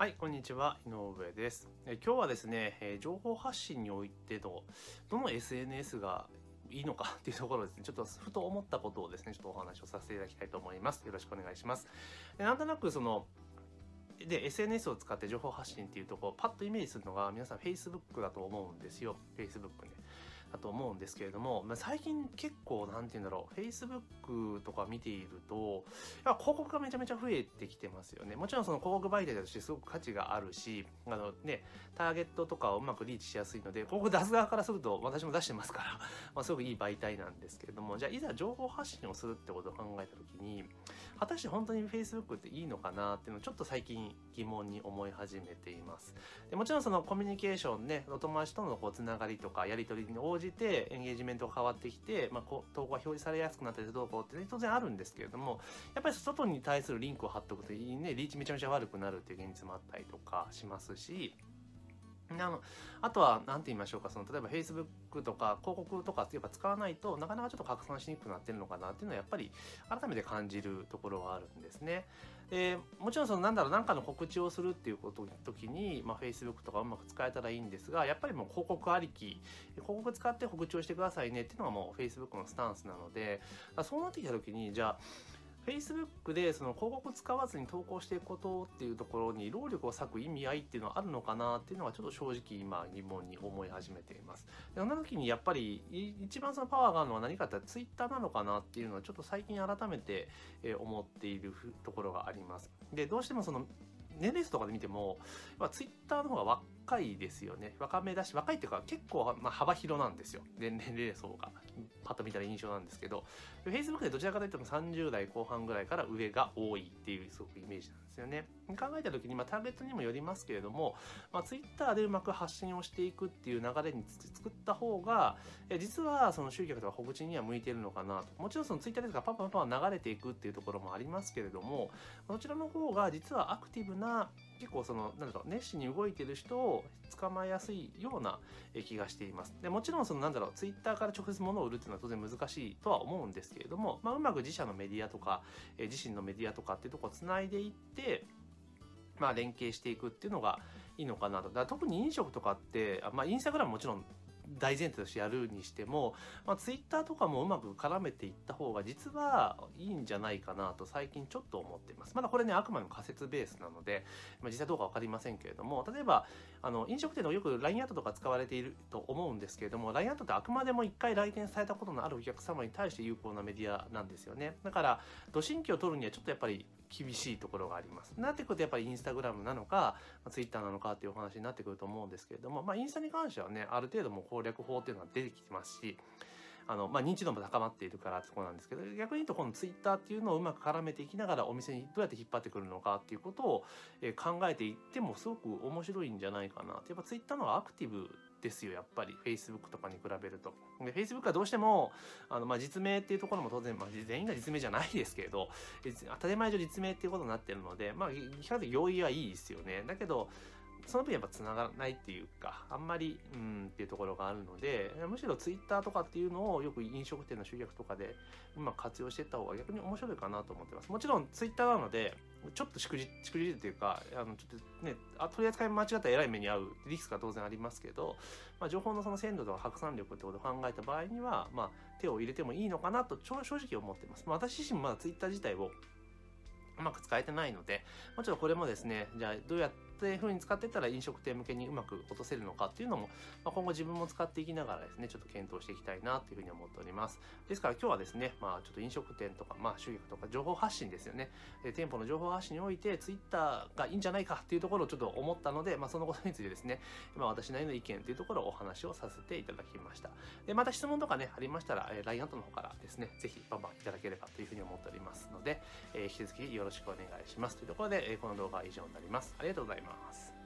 はい、こんにちは、井上です。え今日はですね、えー情報発信においての、どの SNS がいいのかっていうところですね、ちょっとふと思ったことをですね、ちょっとお話をさせていただきたいと思います。よろしくお願いします。でなんとなくその、で、SNS を使って情報発信っていうところ、パッとイメージするのが皆さん Facebook だと思うんですよ。Facebook ね。だと思うんですけれども、まあ、最近結構、なんて言うんだろう、Facebook とか見ていると、や広告がめちゃめちゃ増えてきてますよね。もちろんその広告媒体としてすごく価値があるし、あのね、ターゲットとかをうまくリーチしやすいので、広告出す側からすると私も出してますから、まあ、すごくいい媒体なんですけれども、じゃあいざ情報発信をするってことを考えたときに、果たして本当に Facebook っていいのかなっていうのをちょっと最近疑問に思い始めています。でもちろんそのコミュニケーションね、お友達とのこうつながりとかやり取りに応じてエンゲージメントが変わってきて、まあ、こう投稿が表示されやすくなったりどうこうって、ね、当然あるんですけれども、やっぱり外に対するリンクを貼っとくといいね、リーチめちゃめちゃ悪くなるっていう現実もあったりとかしますし、あのあとは、なんて言いましょうか、その、例えば Facebook とか広告とかっていうか使わないとなかなかちょっと拡散しにくくなってるのかなっていうのはやっぱり改めて感じるところはあるんですね。で、もちろんその、なんだろう、なんかの告知をするっていうこと時に、まあ Facebook とかうまく使えたらいいんですが、やっぱりもう広告ありき、広告使って告知をしてくださいねっていうのがもう Facebook のスタンスなので、そうなってきた時に、じゃあ、Facebook でその広告使わずに投稿していくことっていうところに労力を割く意味合いっていうのはあるのかなっていうのはちょっと正直今疑問に思い始めています。でそんな時にやっぱり一番そのパワーがあるのは何かって言ったら Twitter なのかなっていうのはちょっと最近改めて思っているところがあります。で、どうしてもその年齢層とかで見ても、まあ、ツイッターの方が若いですよね。若めだし、若いっていうか結構、まあ、幅広なんですよ。年 齢層が。パッと見たら印象なんですけど、Facebook でどちらかというと30代後半ぐらいから上が多いっていうすごくイメージなんですよね。考えた時に、まあ、ターゲットにもよりますけれども、まあ、Twitter でうまく発信をしていくっていう流れに作った方が、実はその集客とか告知には向いてるのかなと。もちろんその Twitter ですがパンパパ流れていくっていうところもありますけれども、どちらの方が実はアクティブな結構そのなんだろう熱心に動いてる人を捕まえやすいような気がしていますでもちろんそのなんだろうツイッターから直接物を売るっていうのは当然難しいとは思うんですけれども、まあ、うまく自社のメディアとか、え自身のメディアとかっていうところをつないでいってまあ、連携していくっていうのがいいのかなと。だから特に飲食とかって、あまあ、インスタグラムもちろん大前提としてやるにしても、まあ、ツイッターとかもうまく絡めていった方が実はいいんじゃないかなと最近ちょっと思っています。まだこれね、あくまでも仮説ベースなので、まあ、実際どうかわかりませんけれども、例えば、あの、飲食店のよく LINE アットとか使われていると思うんですけれども、LINE アットってあくまでも一回来店されたことのあるお客様に対して有効なメディアなんですよね。だから、土新規を取るにはちょっとやっぱり厳しいところがあります。なってくるとやっぱりインスタグラムなのか、ツイッターなのかっていうお話になってくると思うんですけれども、まあインスタに関してはね、ある程度も攻略法っていうのは出てきてますし、あの、まあ、認知度も高まっているからってとこなんですけど、逆に言うとこのツイッターっていうのをうまく絡めていきながらお店にどうやって引っ張ってくるのかっていうことを、え考えていってもすごく面白いんじゃないかなって。やっぱツイッターの方がアクティブですよ、やっぱり。Facebook とかに比べると。で、Facebook はどうしても、あの、まあ、実名っていうところも当然、まあ、全員が実名じゃないですけれど、当たり前上実名っていうことになってるので、まあ、比較的容易はいいですよね。だけど、その分やっぱ繋がらないっていうか、あんまり、うんっていうところがあるので、むしろツイッターとかっていうのをよく飲食店の集客とかでまく活用していった方が逆に面白いかなと思ってます。もちろんツイッターなので、ちょっとしくじ、しくじるというか、あの、ちょっとね、あ取り扱い間違ったら偉い目に遭うリスクが当然ありますけど、まあ、情報のその鮮度とか拡散力ってことを考えた場合には、まあ、手を入れてもいいのかなと正直思ってます。まあ、私自身もまだツイッター自体をうまく使えてないので、もちろんこれもですね、じゃあどうやってという風に使ってたら飲食店向けにうまく落とせるのかっていうのも、まあ、今後自分も使っていきながらですね、ちょっと検討していきたいなというふうに思っております。ですから今日はですね、まあちょっと飲食店とか、まあ収益とか情報発信ですよね。で店舗の情報発信においてツイッターがいいんじゃないかっていうところをちょっと思ったので、まあそのことについてですね、まあ私なりの意見というところをお話をさせていただきました。で、また質問とかね、ありましたら、えー、LINE アットの方からですね、ぜひバンバンいただければというふうに思っておりますので、えー引き続きよろしくお願いします。というところで、えーこの動画は以上になります。ありがとうございますます。